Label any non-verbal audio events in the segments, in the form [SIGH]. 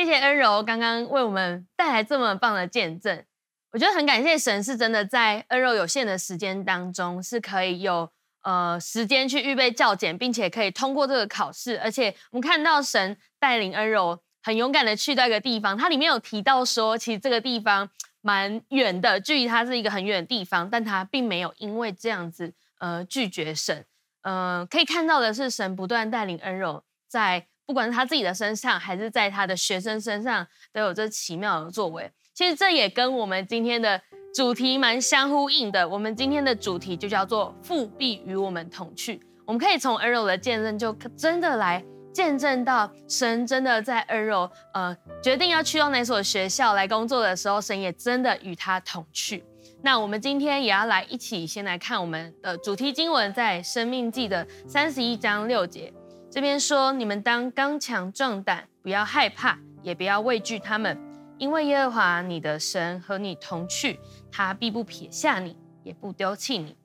谢谢恩柔刚刚为我们带来这么棒的见证。我觉得很感谢神，是真的在恩柔有限的时间当中，是可以有呃时间去预备教检，并且可以通过这个考试。而且我们看到神带领恩柔很勇敢的去到一个地方，它里面有提到说，其实这个地方蛮远的，距离它是一个很远的地方，但他并没有因为这样子呃拒绝神。呃，可以看到的是神不断带领恩柔在不管是他自己的身上，还是在他的学生身上，都有这奇妙的作为。其实这也跟我们今天的主题蛮相呼应的。我们今天的主题就叫做“父必与我们同去”。我们可以从恩柔的见证，就真的来见证到神真的在恩柔呃决定要去到哪所学校来工作的时候，神也真的与他同去。那我们今天也要来一起先来看我们的主题经文，在《生命记》的三十一章六节，这边说：“你们当刚强壮胆，不要害怕，也不要畏惧他们。”因为耶和华你的神和你同去，他必不撇下你，也不丢弃你。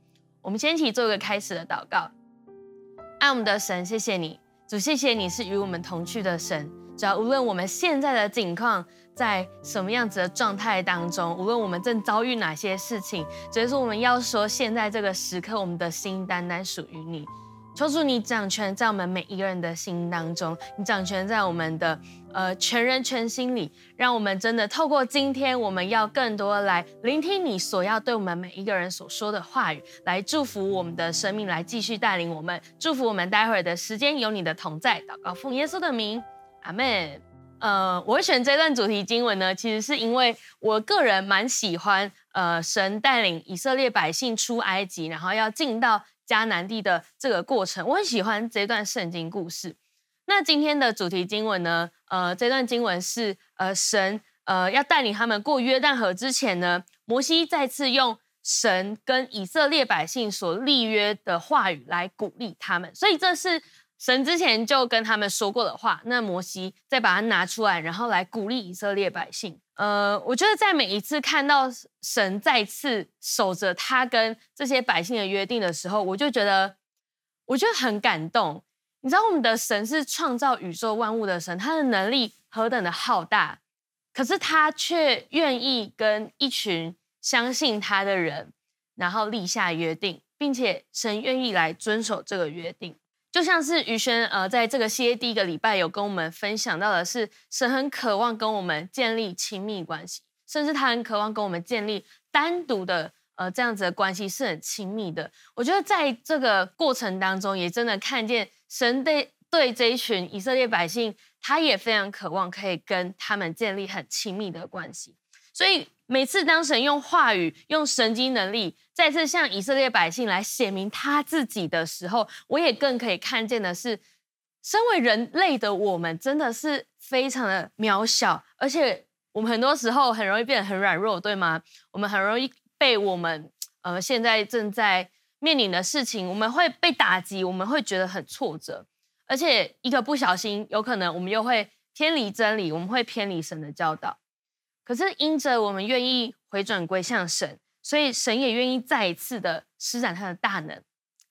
我们先一起做一个开始的祷告。爱我们的神，谢谢你，主，谢谢你是与我们同去的神。只要无论我们现在的境况在什么样子的状态当中，无论我们正遭遇哪些事情，只是说我们要说，现在这个时刻，我们的心单单属于你。求主你掌权在我们每一个人的心当中，你掌权在我们的呃全人全心里，让我们真的透过今天，我们要更多来聆听你所要对我们每一个人所说的话语，来祝福我们的生命，来继续带领我们，祝福我们待会儿的时间有你的同在。祷告奉耶稣的名，阿门。呃，我选这段主题经文呢，其实是因为我个人蛮喜欢呃神带领以色列百姓出埃及，然后要进到。迦南地的这个过程，我很喜欢这段圣经故事。那今天的主题经文呢？呃，这段经文是呃神呃要带领他们过约旦河之前呢，摩西再次用神跟以色列百姓所立约的话语来鼓励他们，所以这是。神之前就跟他们说过的话，那摩西再把它拿出来，然后来鼓励以色列百姓。呃，我觉得在每一次看到神再次守着他跟这些百姓的约定的时候，我就觉得，我觉得很感动。你知道，我们的神是创造宇宙万物的神，他的能力何等的浩大，可是他却愿意跟一群相信他的人，然后立下约定，并且神愿意来遵守这个约定。就像是宇轩呃，在这个系列第一个礼拜有跟我们分享到的是，神很渴望跟我们建立亲密关系，甚至他很渴望跟我们建立单独的呃这样子的关系是很亲密的。我觉得在这个过程当中，也真的看见神对对这一群以色列百姓，他也非常渴望可以跟他们建立很亲密的关系，所以。每次当神用话语、用神经能力再次向以色列百姓来显明他自己的时候，我也更可以看见的是，身为人类的我们真的是非常的渺小，而且我们很多时候很容易变得很软弱，对吗？我们很容易被我们呃现在正在面临的事情，我们会被打击，我们会觉得很挫折，而且一个不小心，有可能我们又会偏离真理，我们会偏离神的教导。可是因着我们愿意回转归向神，所以神也愿意再一次的施展他的大能，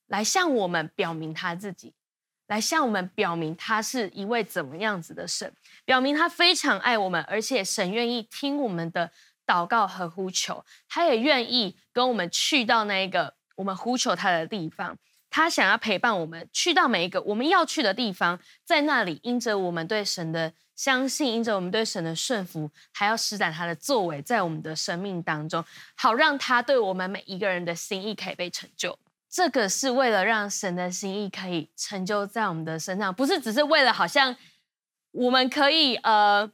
来向我们表明他自己，来向我们表明他是一位怎么样子的神，表明他非常爱我们，而且神愿意听我们的祷告和呼求，他也愿意跟我们去到那个我们呼求他的地方。他想要陪伴我们去到每一个我们要去的地方，在那里，因着我们对神的相信，因着我们对神的顺服，还要施展他的作为在我们的生命当中，好让他对我们每一个人的心意可以被成就。这个是为了让神的心意可以成就在我们的身上，不是只是为了好像我们可以呃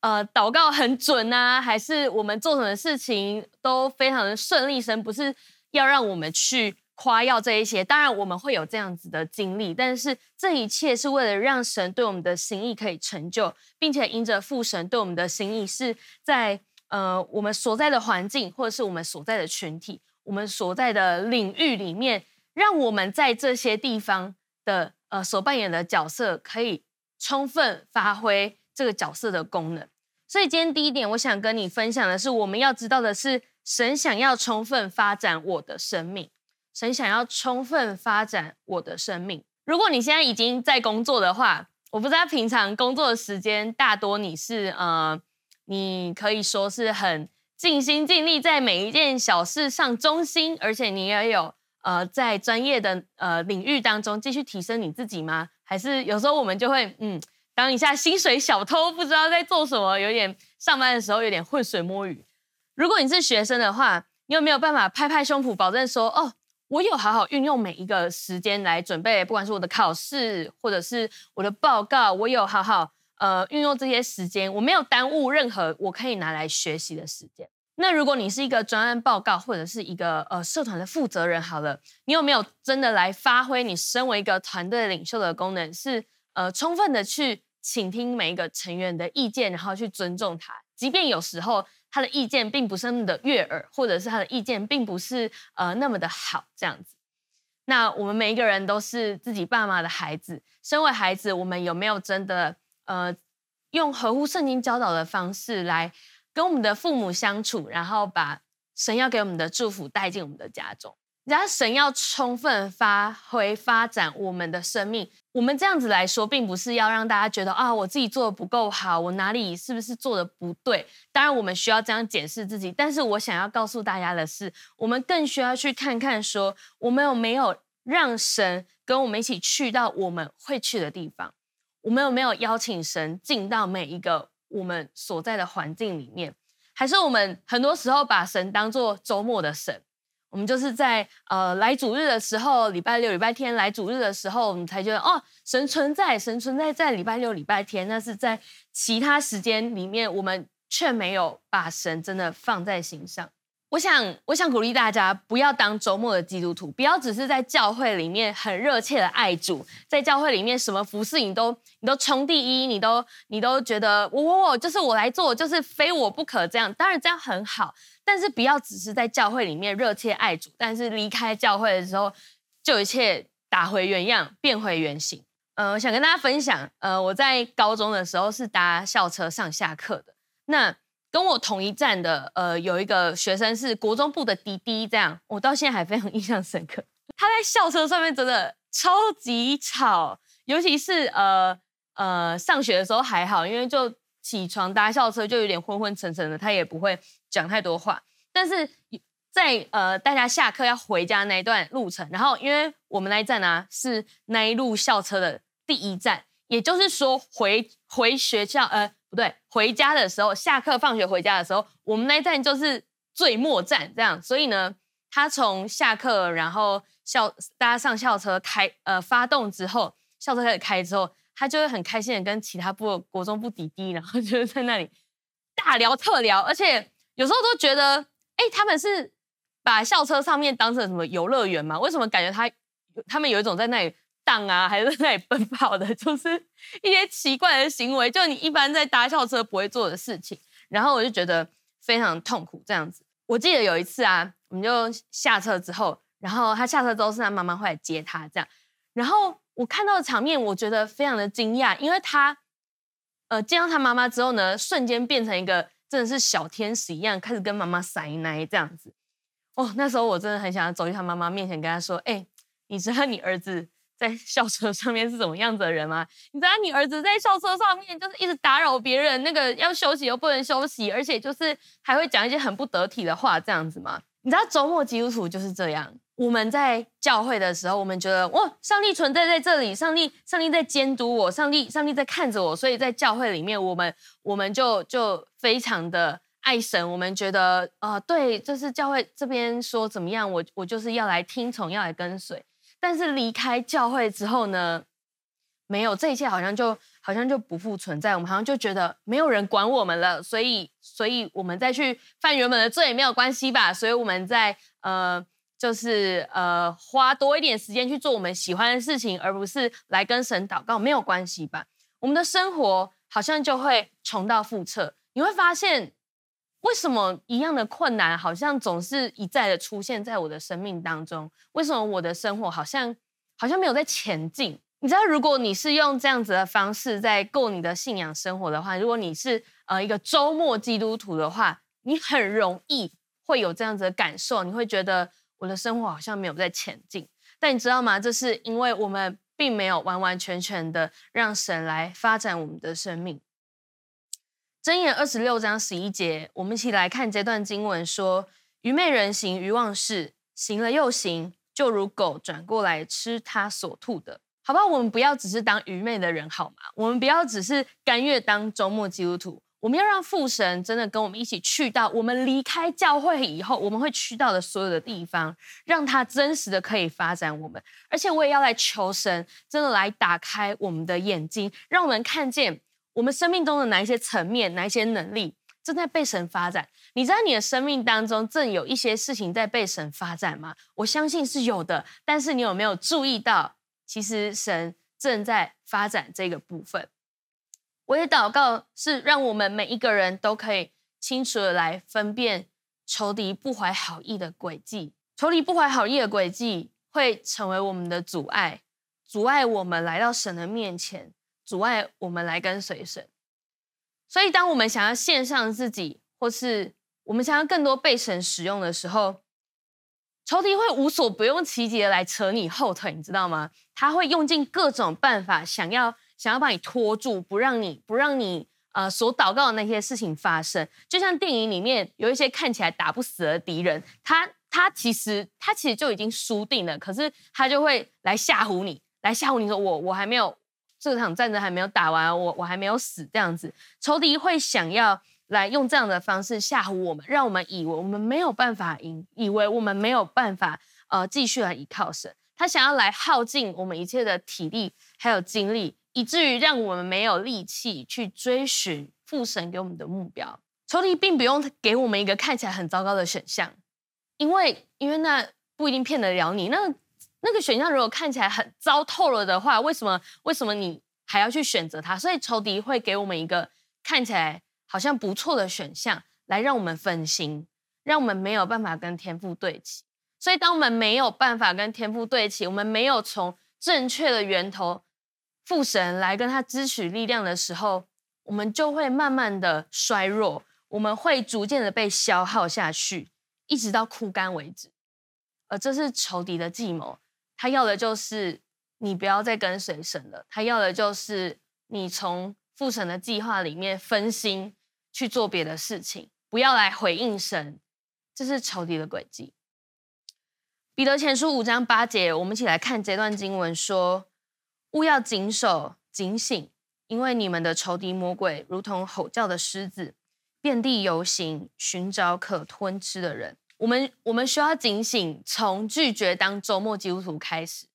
呃祷告很准啊，还是我们做什么事情都非常的顺利。神不是要让我们去。夸耀这一些，当然我们会有这样子的经历，但是这一切是为了让神对我们的心意可以成就，并且因着父神对我们的心意是在呃我们所在的环境或者是我们所在的群体、我们所在的领域里面，让我们在这些地方的呃所扮演的角色可以充分发挥这个角色的功能。所以今天第一点，我想跟你分享的是，我们要知道的是，神想要充分发展我的生命。神想要充分发展我的生命。如果你现在已经在工作的话，我不知道平常工作的时间大多你是呃，你可以说是很尽心尽力在每一件小事上忠心，而且你也有呃在专业的呃领域当中继续提升你自己吗？还是有时候我们就会嗯当一下薪水小偷，不知道在做什么，有点上班的时候有点浑水摸鱼。如果你是学生的话，你有没有办法拍拍胸脯保证说哦？我有好好运用每一个时间来准备，不管是我的考试或者是我的报告，我有好好呃运用这些时间，我没有耽误任何我可以拿来学习的时间。那如果你是一个专案报告或者是一个呃社团的负责人，好了，你有没有真的来发挥你身为一个团队领袖的功能？是呃充分的去倾听每一个成员的意见，然后去尊重他，即便有时候。他的意见并不是那么的悦耳，或者是他的意见并不是呃那么的好，这样子。那我们每一个人都是自己爸妈的孩子，身为孩子，我们有没有真的呃用合乎圣经教导的方式来跟我们的父母相处，然后把神要给我们的祝福带进我们的家中？然后神要充分发挥发展我们的生命，我们这样子来说，并不是要让大家觉得啊，我自己做的不够好，我哪里是不是做的不对？当然，我们需要这样检视自己。但是我想要告诉大家的是，我们更需要去看看说，我们有没有让神跟我们一起去到我们会去的地方？我们有没有邀请神进到每一个我们所在的环境里面？还是我们很多时候把神当做周末的神？我们就是在呃来主日的时候，礼拜六、礼拜天来主日的时候，我们才觉得哦，神存在，神存在在礼拜六、礼拜天。那是在其他时间里面，我们却没有把神真的放在心上。我想，我想鼓励大家不要当周末的基督徒，不要只是在教会里面很热切的爱主，在教会里面什么服事你都你都冲第一，你都你都觉得我我我就是我来做，就是非我不可这样。当然这样很好。但是不要只是在教会里面热切爱主，但是离开教会的时候就一切打回原样，变回原形。呃，我想跟大家分享，呃，我在高中的时候是搭校车上下课的。那跟我同一站的，呃，有一个学生是国中部的滴滴，这样我到现在还非常印象深刻。[LAUGHS] 他在校车上面真的超级吵，尤其是呃呃上学的时候还好，因为就起床搭校车就有点昏昏沉沉的，他也不会。讲太多话，但是在呃大家下课要回家那一段路程，然后因为我们那一站呢、啊、是那一路校车的第一站，也就是说回回学校呃不对，回家的时候，下课放学回家的时候，我们那一站就是最末站这样，所以呢，他从下课然后校大家上校车开呃发动之后，校车开始开之后，他就会很开心的跟其他部国中部滴滴，然后就在那里大聊特聊，而且。有时候都觉得，哎，他们是把校车上面当成什么游乐园吗？为什么感觉他他们有一种在那里荡啊，还是在那里奔跑的，就是一些奇怪的行为，就你一般在搭校车不会做的事情。然后我就觉得非常痛苦这样子。我记得有一次啊，我们就下车之后，然后他下车之后是他妈妈会来接他这样，然后我看到的场面，我觉得非常的惊讶，因为他呃见到他妈妈之后呢，瞬间变成一个。真的是小天使一样，开始跟妈妈撒奶这样子。哦，那时候我真的很想要走去他妈妈面前，跟他说：“哎、你知道你儿子在 [LAUGHS] 校车上面是什么样子的人吗？你知道你儿子在校车上面就是一直打扰别人，那个要休息又不能休息，而且就是还会讲一些很不得体的话，这样子吗？你知道周末基督徒就是这样。”我们在教会的时候，我们觉得哇，上帝存在在这里，上帝，上帝在监督我，上帝，上帝在看着我，所以在教会里面，我们，我们就就非常的爱神。我们觉得啊、对，就是教会这边说怎么样，我我就是要来听从，要来跟随。但是离开教会之后呢，没有这一切，好像就好像就不复存在。我们好像就觉得没有人管我们了，所以，所以我们再去犯原本的罪也没有关系吧？所以我们在呃。就是呃，花多一点时间去做我们喜欢的事情，而不是来跟神祷告，没有关系吧？我们的生活好像就会重蹈覆辙。你会发现，为什么一样的困难好像总是一再的出现在我的生命当中？为什么我的生活好像好像没有在前进？你知道，如果你是用这样子的方式在过你的信仰生活的话，如果你是呃一个周末基督徒的话，你很容易会有这样子的感受，你会觉得。我的生活好像没有在前进，但你知道吗？这是因为我们并没有完完全全的让神来发展我们的生命。箴言二十六章十一节，我们一起来看这段经文说：愚昧人行愚妄事，行了又行，就如狗转过来吃他所吐的。好不好？我们不要只是当愚昧的人，好吗？我们不要只是甘愿当周末基督徒。我们要让父神真的跟我们一起去到我们离开教会以后，我们会去到的所有的地方，让他真实的可以发展我们。而且我也要来求神，真的来打开我们的眼睛，让我们看见我们生命中的哪一些层面、哪一些能力正在被神发展。你知道你的生命当中正有一些事情在被神发展吗？我相信是有的，但是你有没有注意到，其实神正在发展这个部分？我也祷告，是让我们每一个人都可以清楚的来分辨仇敌不怀好意的诡计。仇敌不怀好意的诡计会成为我们的阻碍，阻碍我们来到神的面前，阻碍我们来跟随神。所以，当我们想要献上自己，或是我们想要更多被神使用的时候，仇敌会无所不用其极的来扯你后腿，你知道吗？他会用尽各种办法，想要。想要把你拖住，不让你不让你呃所祷告的那些事情发生，就像电影里面有一些看起来打不死的敌人，他他其实他其实就已经输定了，可是他就会来吓唬你，来吓唬你说我我还没有这场战争还没有打完，我我还没有死这样子，仇敌会想要来用这样的方式吓唬我们，让我们以为我们没有办法赢，以为我们没有办法呃继续来依靠神，他想要来耗尽我们一切的体力还有精力。以至于让我们没有力气去追寻父神给我们的目标。仇敌并不用给我们一个看起来很糟糕的选项，因为因为那不一定骗得了你。那那个选项如果看起来很糟透了的话，为什么为什么你还要去选择它？所以仇敌会给我们一个看起来好像不错的选项，来让我们分心，让我们没有办法跟天父对齐。所以当我们没有办法跟天父对齐，我们没有从正确的源头。父神来跟他支取力量的时候，我们就会慢慢的衰弱，我们会逐渐的被消耗下去，一直到枯干为止。而这是仇敌的计谋，他要的就是你不要再跟随神了，他要的就是你从父神的计划里面分心去做别的事情，不要来回应神。这是仇敌的诡计。彼得前书五章八节，我们一起来看这段经文说。勿要谨守警醒，因为你们的仇敌魔鬼如同吼叫的狮子，遍地游行，寻找可吞吃的人。我们我们需要警醒，从拒绝当周末基督徒开始。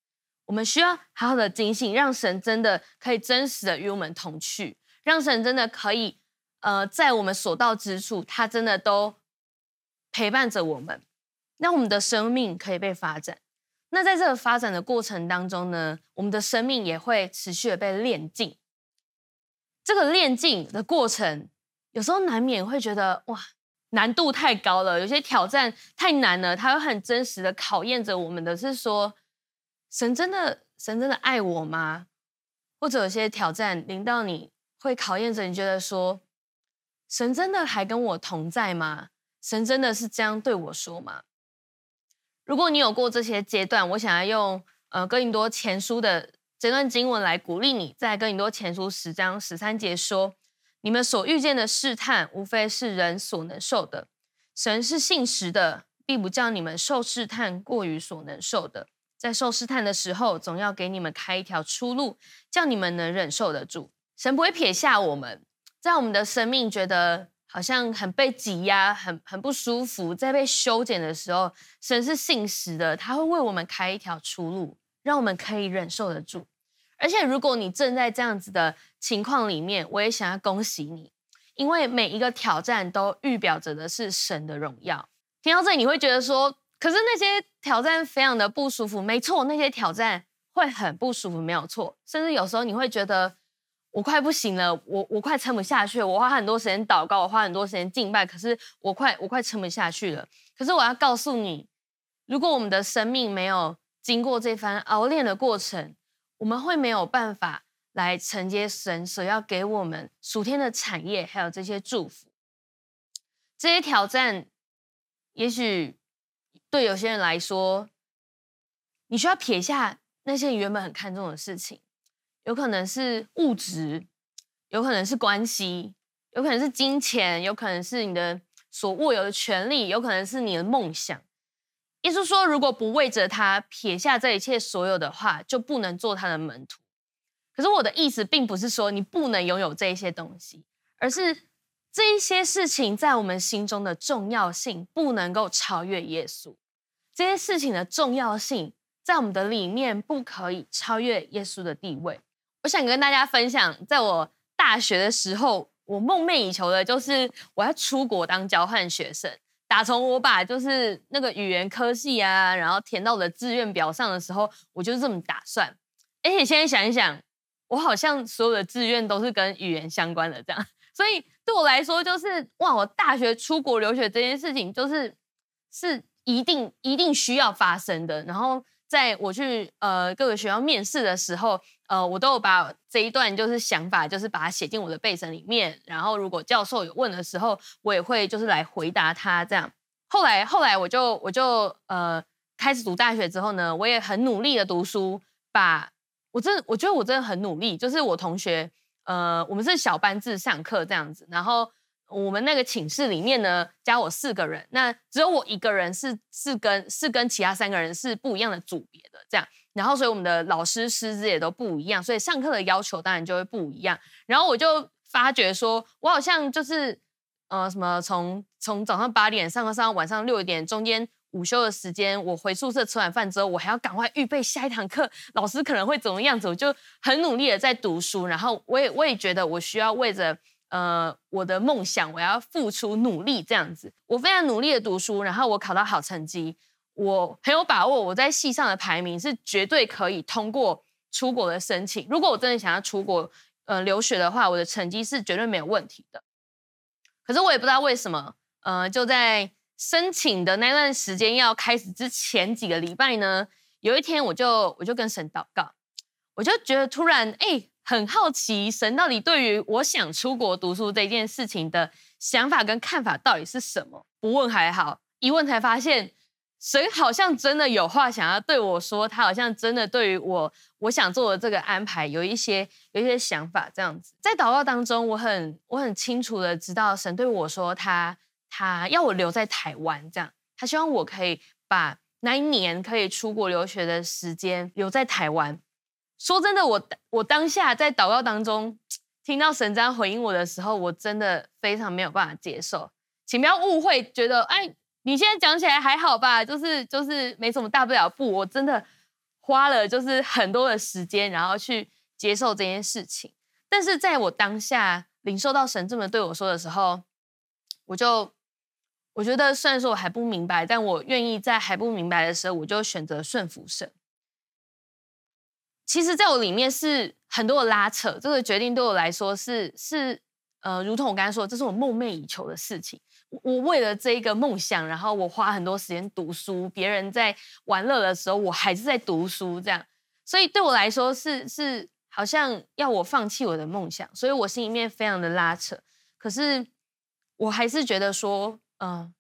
我们需要好好的警醒，让神真的可以真实的与我们同去，让神真的可以呃，在我们所到之处，他真的都陪伴着我们，让我们的生命可以被发展。那在这个发展的过程当中呢，我们的生命也会持续的被炼净。这个炼净的过程，有时候难免会觉得哇，难度太高了，有些挑战太难了。它会很真实的考验着我们的是说，神真的神真的爱我吗？或者有些挑战临到你会考验着你，觉得说，神真的还跟我同在吗？神真的是这样对我说吗？如果你有过这些阶段，我想要用呃哥林多前书的这段经文来鼓励你，在哥林多前书十章十三节说：“你们所遇见的试探，无非是人所能受的。神是信实的，并不叫你们受试探过于所能受的。在受试探的时候，总要给你们开一条出路，叫你们能忍受得住。神不会撇下我们，在我们的生命觉得。”好像很被挤压，很很不舒服。在被修剪的时候，神是信实的，他会为我们开一条出路，让我们可以忍受得住。而且，如果你正在这样子的情况里面，我也想要恭喜你，因为每一个挑战都预表着的是神的荣耀。听到这里，你会觉得说，可是那些挑战非常的不舒服。没错，那些挑战会很不舒服，没有错。甚至有时候你会觉得。我快不行了，我我快撑不下去了。我花很多时间祷告，我花很多时间敬拜，可是我快我快撑不下去了。可是我要告诉你，如果我们的生命没有经过这番熬炼的过程，我们会没有办法来承接神所要给我们属天的产业，还有这些祝福。这些挑战，也许对有些人来说，你需要撇下。那些你原本很看重的事情，有可能是物质，有可能是关系，有可能是金钱，有可能是你的所握有的权利，有可能是你的梦想。耶稣说，如果不为着他撇下这一切所有的话，就不能做他的门徒。可是我的意思并不是说你不能拥有这一些东西，而是这一些事情在我们心中的重要性不能够超越耶稣。这些事情的重要性在我们的里面不可以超越耶稣的地位。我想跟大家分享，在我大学的时候，我梦寐以求的就是我要出国当交换学生。打从我把就是那个语言科系啊，然后填到我的志愿表上的时候，我就这么打算。而且现在想一想。我好像所有的志愿都是跟语言相关的这样，[LAUGHS] 所以对我来说就是哇，我大学出国留学这件事情就是是一定一定需要发生的。然后在我去呃各个学校面试的时候，呃，我都有把这一段就是想法，就是把它写进我的备审里面。然后如果教授有问的时候，我也会就是来回答他这样。后来后来我就我就呃开始读大学之后呢，我也很努力的读书，把。我真，我觉得我真的很努力。就是我同学，呃，我们是小班制上课这样子，然后我们那个寝室里面呢，加我四个人，那只有我一个人是是跟是跟其他三个人是不一样的组别的这样。然后所以我们的老师师资也都不一样，所以上课的要求当然就会不一样。然后我就发觉说，我好像就是呃什么从从早上八点上课上到晚上六点中间。午休的时间，我回宿舍吃完饭之后，我还要赶快预备下一堂课，老师可能会怎么样子，我就很努力的在读书，然后我也我也觉得我需要为着呃我的梦想，我要付出努力这样子，我非常努力的读书，然后我考到好成绩，我很有把握我在系上的排名是绝对可以通过出国的申请，如果我真的想要出国呃留学的话，我的成绩是绝对没有问题的，可是我也不知道为什么，呃就在。申请的那段时间要开始之前几个礼拜呢，有一天我就我就跟神祷告，我就觉得突然哎，很好奇神到底对于我想出国读书这件事情的想法跟看法到底是什么？不问还好，一问才发现神好像真的有话想要对我说，他好像真的对于我我想做的这个安排有一些有一些想法这样子。在祷告当中，我很我很清楚的知道神对我说他。他要我留在台湾，这样，他希望我可以把那一年可以出国留学的时间留在台湾。说真的，我我当下在祷告当中听到神这样回应我的时候，我真的非常没有办法接受。请不要误会，觉得哎，你现在讲起来还好吧？就是就是没什么大不了。不，我真的花了就是很多的时间，然后去接受这件事情。但是在我当下领受到神这么对我说的时候，我就。我觉得虽然说我还不明白，但我愿意在还不明白的时候，我就选择顺服神。其实，在我里面是很多的拉扯，这个决定对我来说是是呃，如同我刚才说，这是我梦寐以求的事情。我为了这一个梦想，然后我花很多时间读书，别人在玩乐的时候，我还是在读书，这样。所以对我来说是是好像要我放弃我的梦想，所以我心里面非常的拉扯。可是我还是觉得说。嗯、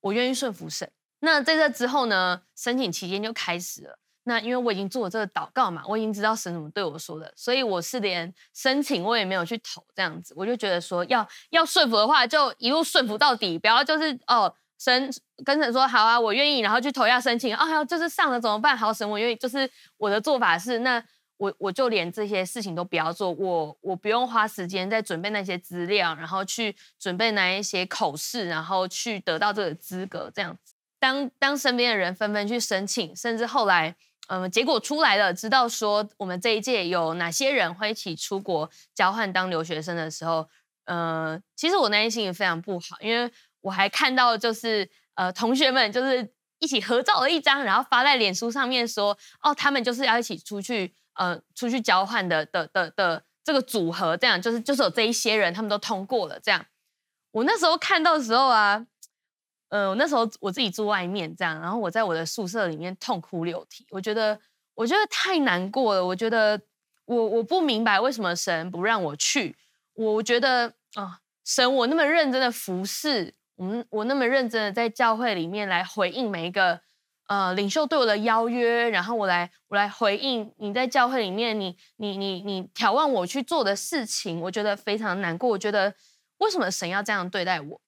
我愿意顺服神。那在这之后呢，申请期间就开始了。那因为我已经做了这个祷告嘛，我已经知道神怎么对我说的，所以我是连申请我也没有去投这样子。我就觉得说要，要要顺服的话，就一路顺服到底，不要就是哦，神跟神说好啊，我愿意，然后去投下申请。啊，就是上了怎么办？好，神我愿意。就是我的做法是那。我我就连这些事情都不要做，我我不用花时间在准备那些资料，然后去准备那一些口试，然后去得到这个资格，这样子。当当身边的人纷纷去申请，甚至后来，嗯、结果出来了，知道说我们这一届有哪些人会一起出国交换当留学生的时候，呃，其实我内心也非常不好，因为我还看到就是呃同学们就是一起合照了一张，然后发在脸书上面说，哦，他们就是要一起出去。呃，出去交换的的的的这个组合，这样就是就是有这一些人，他们都通过了。这样，我那时候看到的时候啊，呃，我那时候我自己住外面，这样，然后我在我的宿舍里面痛哭流涕。我觉得，我觉得太难过了。我觉得我，我不明白为什么神不让我去。我觉得啊、神，我那么认真的服侍，我们我那么认真的在教会里面来回应每一个呃领袖对我的邀约，然后我来我来回应你在教会里面你你你你挑战我去做的事情，我觉得非常难过。我觉得为什么神要这样对待我？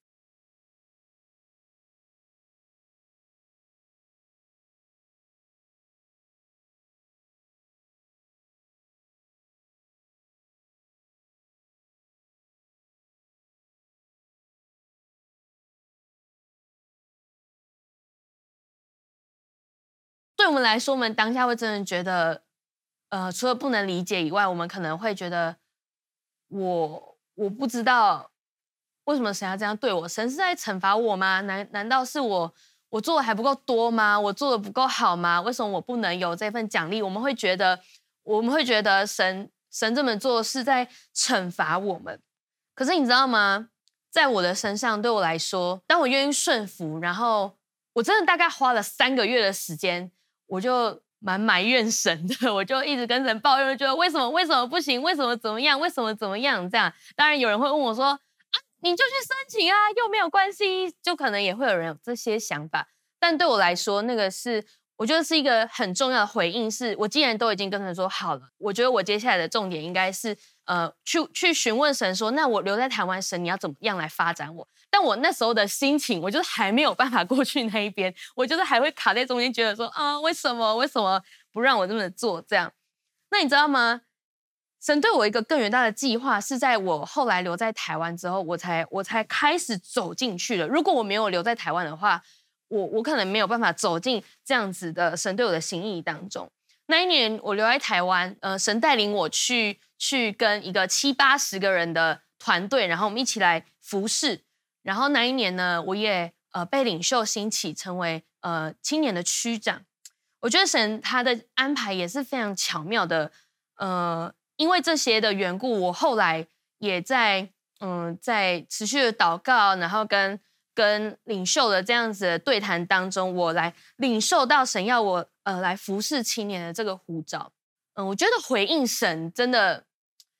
我们来说，我们当下会真的觉得，呃，除了不能理解以外，我们可能会觉得，我我不知道为什么神要这样对我，神是在惩罚我吗？难难道是我我做的还不够多吗？我做的不够好吗？为什么我不能有这份奖励？我们会觉得，我们会觉得神神这么做是在惩罚我们。可是你知道吗？在我的身上，对我来说，当我愿意顺服，然后我真的大概花了三个月的时间。我就蛮埋怨神的，[LAUGHS] 我就一直跟神抱怨，觉得为什么为什么不行，为什么怎么样，为什么怎么样这样。当然有人会问我说啊，你就去申请啊，又没有关系，就可能也会有人有这些想法。但对我来说，那个是我觉得是一个很重要的回应，是我既然都已经跟神说好了，我觉得我接下来的重点应该是。呃，去去询问神说，那我留在台湾，神你要怎么样来发展我？但我那时候的心情，我就是还没有办法 [LAUGHS] 过去那一边，我就是还会卡在中间，觉得说啊，为什么为什么不让我这么做？这样，那你知道吗？神对我一个更远大的计划，是在我后来留在台湾之后，我才我才开始走进去了。如果我没有留在台湾的话，我我可能没有办法走进这样子的神对我的心意当中。那一年我留在台湾，呃，神带领我去。去跟一个七八十个人的团队，然后我们一起来服侍。然后那一年呢，我也呃被领袖兴起，成为呃青年的区长。我觉得神他的安排也是非常巧妙的。呃，因为这些的缘故，我后来也在嗯、在持续的祷告，然后跟跟领袖的这样子的对谈当中，我来领受到神要我呃来服侍青年的这个呼召。嗯、我觉得回应神真的。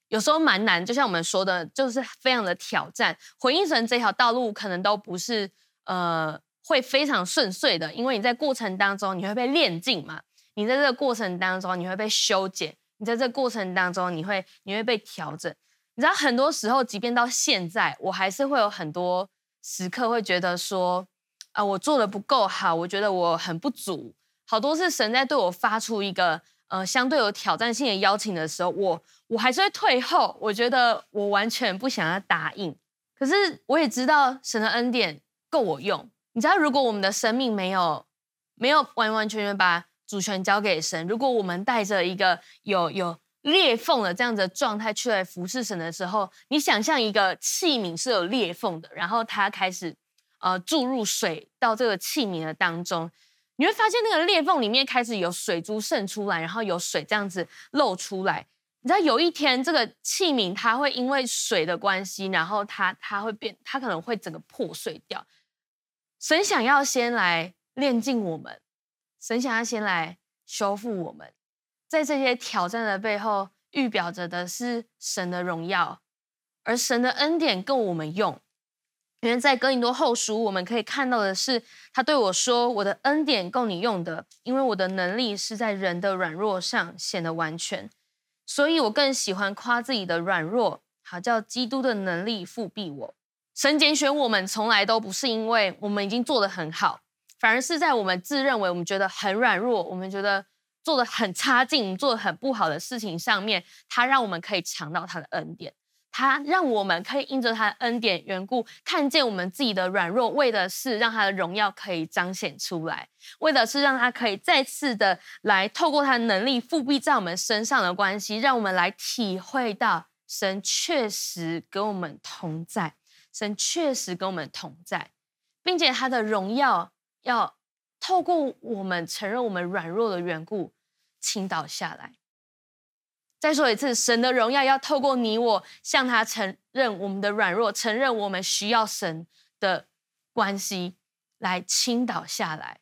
有时候蛮难，就像我们说的，就是非常的挑战。回应神这条道路可能都不是呃会非常顺遂的，因为你在过程当中你会被炼净嘛，你在这个过程当中你会被修剪，你在这个过程当中你会你会被调整。你知道很多时候，即便到现在，我还是会有很多时刻会觉得说啊、我做的不够好，我觉得我很不足。好多是神在对我发出一个。呃，相对有挑战性的邀请的时候，我我还是会退后。我觉得我完全不想要答应。可是我也知道神的恩典够我用。你知道，如果我们的生命没有没有完完全全把主权交给神，如果我们带着一个有有裂缝的这样子的状态去来服侍神的时候，你想象一个器皿是有裂缝的，然后它开始呃注入水到这个器皿的当中。你会发现那个裂缝里面开始有水珠渗出来，然后有水这样子漏出来。你知道有一天这个器皿它会因为水的关系，然后它它会变，它可能会整个破碎掉。神想要先来炼净我们，神想要先来修复我们，在这些挑战的背后，预表着的是神的荣耀，而神的恩典够我们用。因为在哥林多后书，我们可以看到的是，他对我说：“我的恩典够你用的，因为我的能力是在人的软弱上显得完全。所以我更喜欢夸自己的软弱，好叫基督的能力覆庇我。神拣选我们，从来都不是因为我们已经做得很好，反而是在我们自认为我们觉得很软弱，我们觉得做的很差劲、做的很不好的事情上面，他让我们可以尝到他的恩典。”他让我们可以因着他的恩典缘故，看见我们自己的软弱，为的是让他的荣耀可以彰显出来，为的是让他可以再次的来透过他的能力覆庇在我们身上的关系，让我们来体会到神确实跟我们同在，神确实跟我们同在，并且他的荣耀要透过我们承认我们软弱的缘故倾倒下来。再说一次，神的荣耀要透过你我向他承认我们的软弱，承认我们需要神的关系来倾倒下来，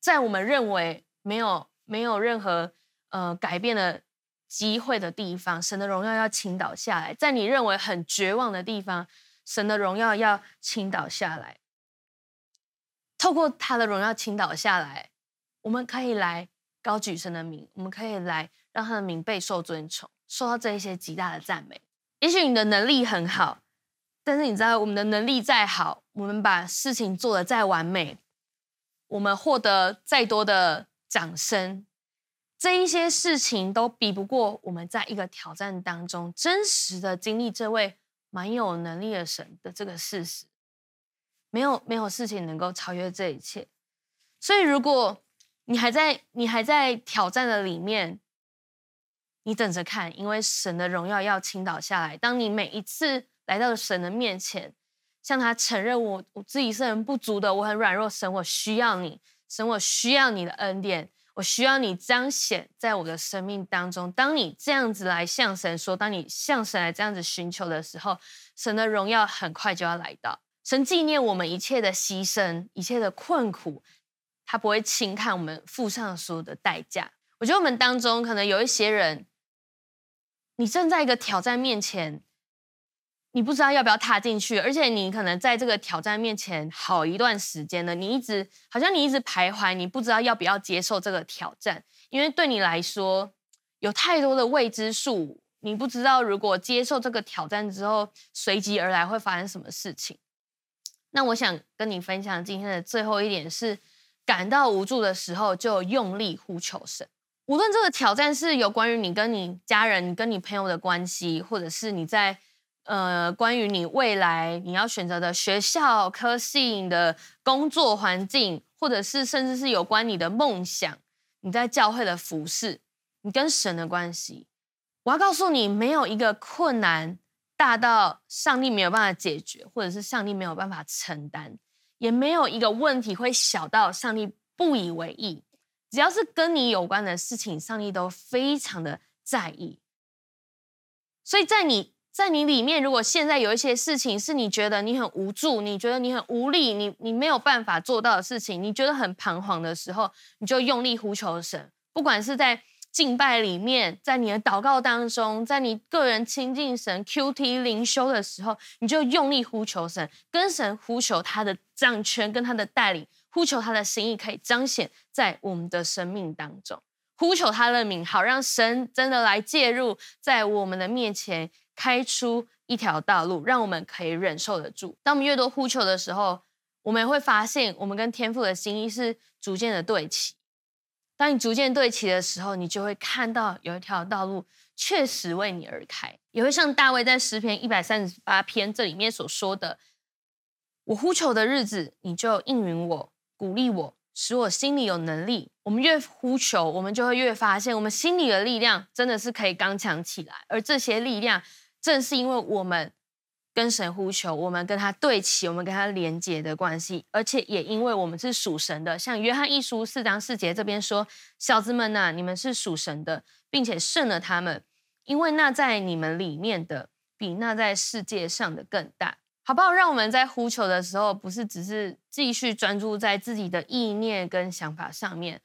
在我们认为没有没有任何呃改变的机会的地方，神的荣耀要倾倒下来；在你认为很绝望的地方，神的荣耀要倾倒下来。透过他的荣耀倾倒下来，我们可以来高举神的名，我们可以来让他的名备受尊崇，受到这一些极大的赞美。也许你的能力很好，但是你知道，我们的能力再好，我们把事情做得再完美，我们获得再多的掌声，这一些事情都比不过我们在一个挑战当中真实的经历这位蛮有能力的神的这个事实。没有没有事情能够超越这一切。所以，如果你还在你还在挑战的里面，你等着看，因为神的荣耀要倾倒下来。当你每一次来到神的面前，向他承认我我自己是很不足的，我很软弱，神我需要你，神我需要你的恩典，我需要你彰显在我的生命当中。当你这样子来向神说，当你向神来这样子寻求的时候，神的荣耀很快就要来到。神纪念我们一切的牺牲，一切的困苦，他不会轻看我们付上所有的代价。我觉得我们当中可能有一些人。你正在一个挑战面前，你不知道要不要踏进去，而且你可能在这个挑战面前好一段时间了，你一直好像你一直徘徊，你不知道要不要接受这个挑战，因为对你来说有太多的未知数，你不知道如果接受这个挑战之后，随即而来会发生什么事情。那我想跟你分享今天的最后一点是，感到无助的时候就用力呼求神。无论这个挑战是有关于你跟你家人、跟你朋友的关系，或者是你在呃关于你未来你要选择的学校、科系、你的工作环境，或者是甚至是有关你的梦想、你在教会的服饰、你跟神的关系，我要告诉你，没有一个困难大到上帝没有办法解决，或者是上帝没有办法承担，也没有一个问题会小到上帝不以为意。只要是跟你有关的事情，上帝都非常的在意。所以在你在你里面，如果现在有一些事情是你觉得你很无助，你觉得你很无力，你你没有办法做到的事情，你觉得很彷徨的时候，你就用力呼求神。不管是在敬拜里面，在你的祷告当中，在你个人亲近神 QT 灵修的时候，你就用力呼求神，跟神呼求他的掌权跟他的带领。呼求他的心意可以彰显在我们的生命当中，呼求他的名，好让神真的来介入，在我们的面前开出一条道路，让我们可以忍受得住。当我们越多呼求的时候，我们会发现，我们跟天父的心意是逐渐的对齐。当你逐渐对齐的时候，你就会看到有一条道路确实为你而开，也会像大卫在诗篇一百三十八篇这里面所说的：“我呼求的日子，你就应允我。”鼓励我，使我心里有能力。我们越呼求，我们就会越发现，我们心里的力量真的是可以刚强起来。而这些力量，正是因为我们跟神呼求，我们跟他对齐，我们跟他连接的关系，而且也因为我们是属神的。像约翰一书四章四节这边说：“小子们呐、你们是属神的，并且胜了他们，因为那在你们里面的，比那在世界上的更大。”好不好？让我们在呼求的时候，不是只是继续专注在自己的意念跟想法上面，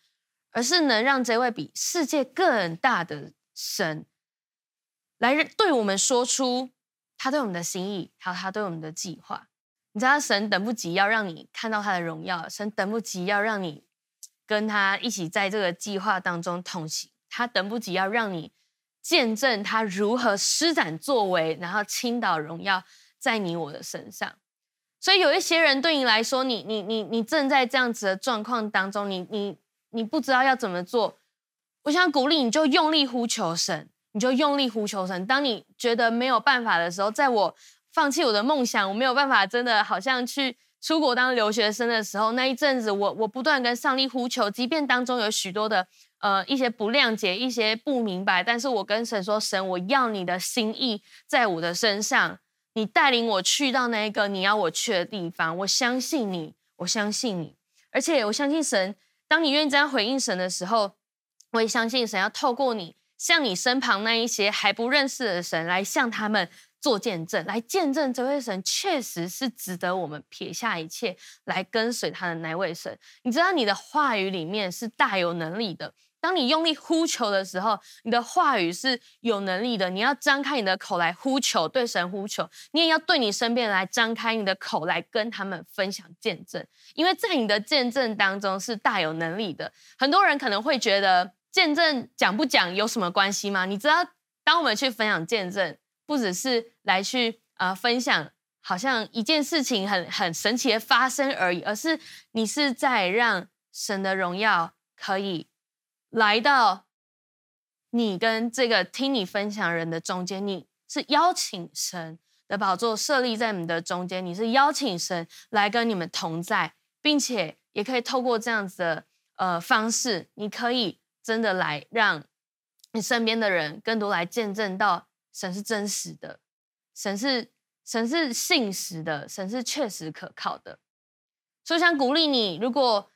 而是能让这位比世界更大的神来对我们说出他对我们的心意，还有他对我们的计划。你知道，神等不及要让你看到他的荣耀，神等不及要让你跟他一起在这个计划当中同行，他等不及要让你见证他如何施展作为，然后倾倒荣耀。在你我的身上，所以有一些人对你来说，你你你你正在这样子的状况当中，你你你不知道要怎么做。我想鼓励你，就用力呼求神，你就用力呼求神。当你觉得没有办法的时候，在我放弃我的梦想，我没有办法，真的好像去出国当留学生的时候，那一阵子我，我不断跟上帝呼求，即便当中有许多的呃一些不谅解，一些不明白，但是我跟神说，神，我要你的心意在我的身上。你带领我去到那一个你要我去的地方，我相信你，我相信你，而且我相信神。当你愿意这样回应神的时候，我也相信神要透过你，向你身旁那一些还不认识的神来向他们做见证，来见证这位神确实是值得我们撇下一切来跟随他的那位神。你知道你的话语里面是大有能力的，当你用力呼求的时候，你的话语是有能力的。你要张开你的口来呼求，对神呼求。你也要对你身边来张开你的口来跟他们分享见证，因为在你的见证当中是大有能力的。很多人可能会觉得见证讲不讲有什么关系吗？你知道，当我们去分享见证，不只是来去呃分享，好像一件事情很很神奇的发生而已，而是你是在让神的荣耀可以。来到你跟这个听你分享人的中间，你是邀请神的宝座设立在你们的中间，你是邀请神来跟你们同在，并且也可以透过这样子的呃方式，你可以真的来让你身边的人更多来见证到神是真实的，神是神是信实的，神是确实可靠的。所以想鼓励你，如果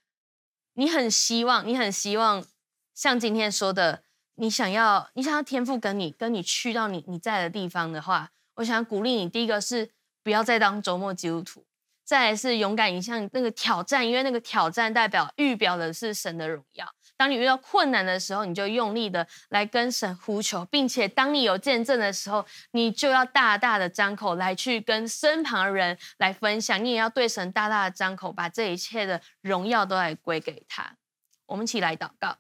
你很希望，你很希望。像今天说的，你想要你想要天赋跟你跟你去到你你在的地方的话，我想鼓励你。第一个是不要再当周末基督徒，再来是勇敢迎向那个挑战，因为那个挑战代表预表的是神的荣耀。当你遇到困难的时候，你就用力的来跟神呼求，并且当你有见证的时候，你就要大大的张口来去跟身旁人来分享。你也要对神大大的张口，把这一切的荣耀都来归给他。我们一起来祷告。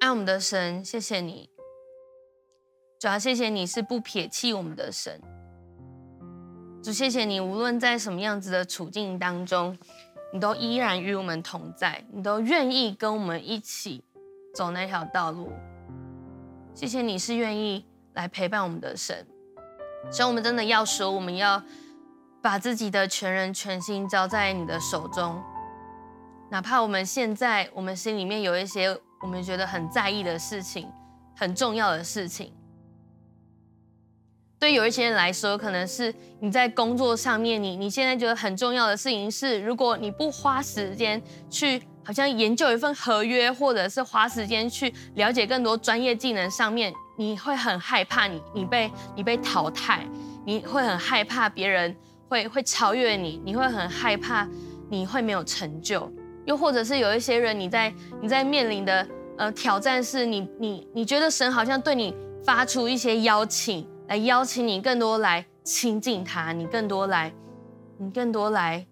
爱我们的神，谢谢你，主要谢谢你是不撇弃我们的神。主，谢谢你，无论在什么样子的处境当中，你都依然与我们同在，你都愿意跟我们一起走那条道路。谢谢你是愿意来陪伴我们的神。所以，我们真的要说，我们要把自己的全人全心交在你的手中，哪怕我们现在我们心里面有一些。我们觉得很在意的事情，很重要的事情，对有一些人来说，可能是你在工作上面，你你现在觉得很重要的事情是，如果你不花时间去好像研究一份合约，或者是花时间去了解更多专业技能上面，你会很害怕你你被你被淘汰，你会很害怕别人会会超越你，你会很害怕你会没有成就。又或者是有一些人，你在你在面临的呃挑战是你你你觉得神好像对你发出一些邀请，来邀请你更多来亲近他，你更多来，你更多来，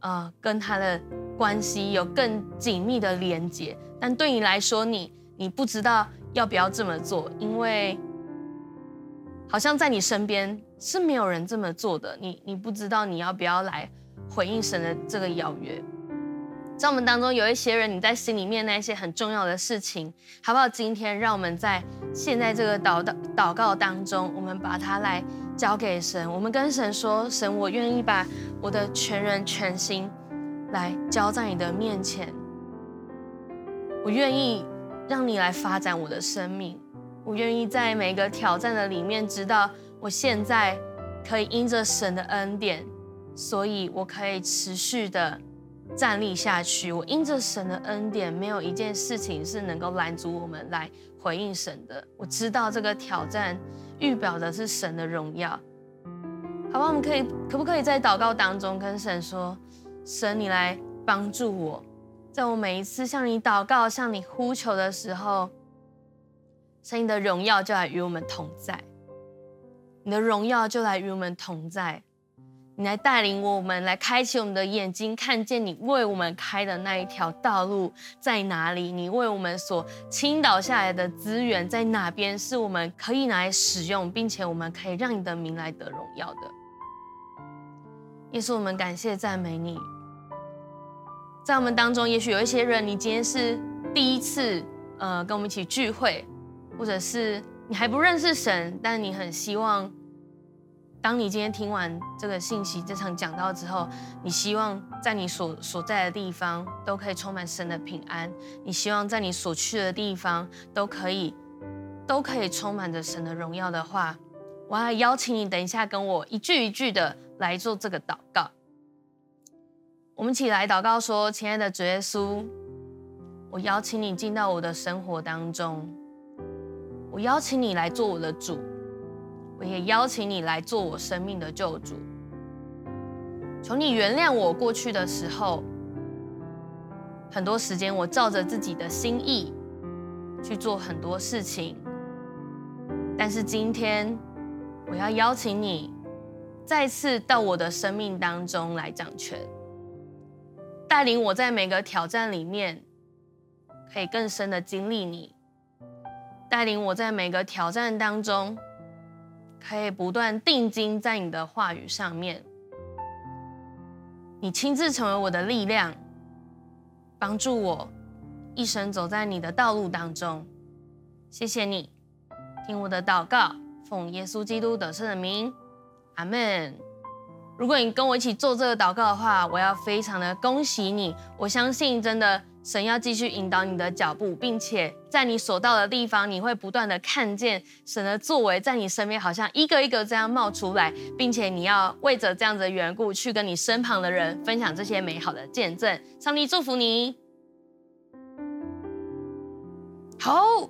呃，跟他的关系有更紧密的连接。但对你来说，你你不知道要不要这么做，因为好像在你身边是没有人这么做的。你你不知道你要不要来回应神的这个邀约。在我们当中有一些人，你在心里面那一些很重要的事情，好不好？今天让我们在现在这个祷祷祷告当中，我们把它来交给神。我们跟神说：神，我愿意把我的全人全心来交在你的面前。我愿意让你来发展我的生命。我愿意在每个挑战的里面，知道我现在可以因着神的恩典，所以我可以持续的。站立下去，我因着神的恩典，没有一件事情是能够拦阻我们来回应神的。我知道这个挑战预表的是神的荣耀，好吧？我们可以可不可以在祷告当中跟神说：神，你来帮助我，在我每一次向你祷告、向你呼求的时候，神你的荣耀就来与我们同在，你的荣耀就来与我们同在。你来带领我们，来开启我们的眼睛，看见你为我们开的那一条道路在哪里？你为我们所倾倒下来的资源在哪边？是我们可以拿来使用，并且我们可以让你的名来得荣耀的。也是我们感谢赞美你。在我们当中，也许有一些人，你今天是第一次呃跟我们一起聚会，或者是你还不认识神，但你很希望。当你今天听完这个信息、这场讲道之后，你希望在你所所在的地方都可以充满神的平安。你希望在你所去的地方都可以都可以充满着神的荣耀的话，我要邀请你，等一下跟我一句一句的来做这个祷告。我们一起来祷告说：“亲爱的主耶稣，我邀请你进到我的生活当中，我邀请你来做我的主。”我也邀请你来做我生命的救主，求你原谅我过去的时候很多时间我照着自己的心意去做很多事情，但是今天我要邀请你再次到我的生命当中来掌权，带领我在每个挑战里面可以更深的经历你，带领我在每个挑战当中可以不断定睛在你的话语上面，你亲自成为我的力量。帮助我一生走在你的道路当中，谢谢你，听我的祷告，奉耶稣基督得胜的名，阿门。如果你跟我一起做这个祷告的话，我要非常的恭喜你，我相信真的。神要继续引导你的脚步，并且在你所到的地方，你会不断的看见神的作为在你身边，好像一个一个这样冒出来，并且你要为着这样子的缘故，去跟你身旁的人分享这些美好的见证。上帝祝福你。好，